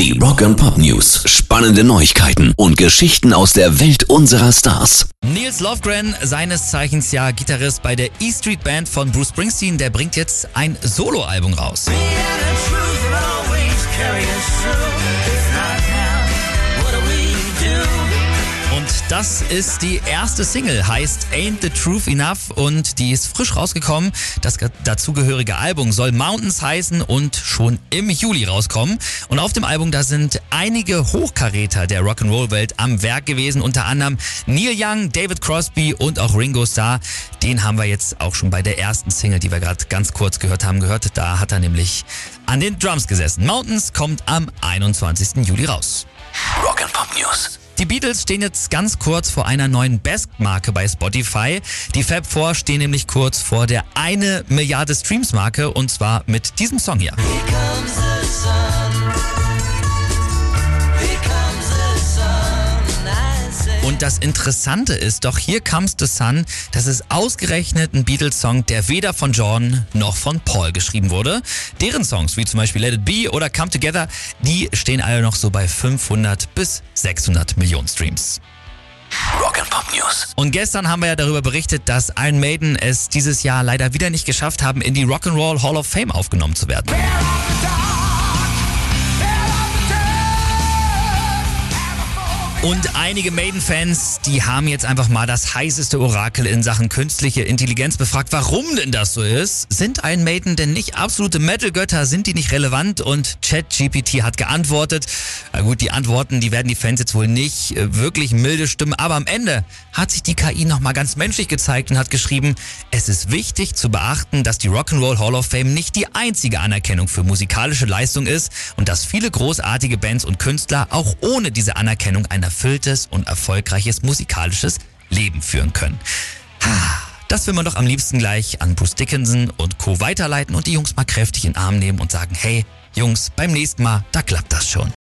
Die Rock and Pop News. Spannende Neuigkeiten und Geschichten aus der Welt unserer Stars. Nils Lofgren, seines Zeichens ja Gitarrist bei der E Street Band von Bruce Springsteen, der bringt jetzt ein Soloalbum raus. Das ist die erste Single, heißt Ain't the Truth Enough und die ist frisch rausgekommen. Das dazugehörige Album soll Mountains heißen und schon im Juli rauskommen. Und auf dem Album, da sind einige Hochkaräter der Rock'n'Roll-Welt am Werk gewesen, unter anderem Neil Young, David Crosby und auch Ringo Starr. Den haben wir jetzt auch schon bei der ersten Single, die wir gerade ganz kurz gehört haben, gehört. Da hat er nämlich an den Drums gesessen. Mountains kommt am 21. Juli raus. Rock and Pop News. Die Beatles stehen jetzt ganz kurz vor einer neuen Bestmarke bei Spotify. Die Fab Four stehen nämlich kurz vor der eine Milliarde Streams-Marke und zwar mit diesem Song hier. Und das Interessante ist doch, hier Comes the Sun, das ist ausgerechnet ein Beatles-Song, der weder von John noch von Paul geschrieben wurde. Deren Songs, wie zum Beispiel Let It Be oder Come Together, die stehen alle noch so bei 500 bis 600 Millionen Streams. Rock and Pop News. Und gestern haben wir ja darüber berichtet, dass Iron Maiden es dieses Jahr leider wieder nicht geschafft haben, in die Rock'n'Roll Hall of Fame aufgenommen zu werden. Und einige Maiden-Fans, die haben jetzt einfach mal das heißeste Orakel in Sachen künstliche Intelligenz befragt, warum denn das so ist. Sind ein Maiden denn nicht absolute Metal-Götter? Sind die nicht relevant? Und ChatGPT hat geantwortet. Na gut, die Antworten, die werden die Fans jetzt wohl nicht äh, wirklich milde stimmen, aber am Ende hat sich die KI nochmal ganz menschlich gezeigt und hat geschrieben, es ist wichtig zu beachten, dass die Rock'n'Roll Hall of Fame nicht die einzige Anerkennung für musikalische Leistung ist und dass viele großartige Bands und Künstler auch ohne diese Anerkennung ein erfülltes und erfolgreiches musikalisches Leben führen können. Das will man doch am liebsten gleich an Bruce Dickinson und Co. weiterleiten und die Jungs mal kräftig in den Arm nehmen und sagen, hey, Jungs, beim nächsten Mal, da klappt das schon.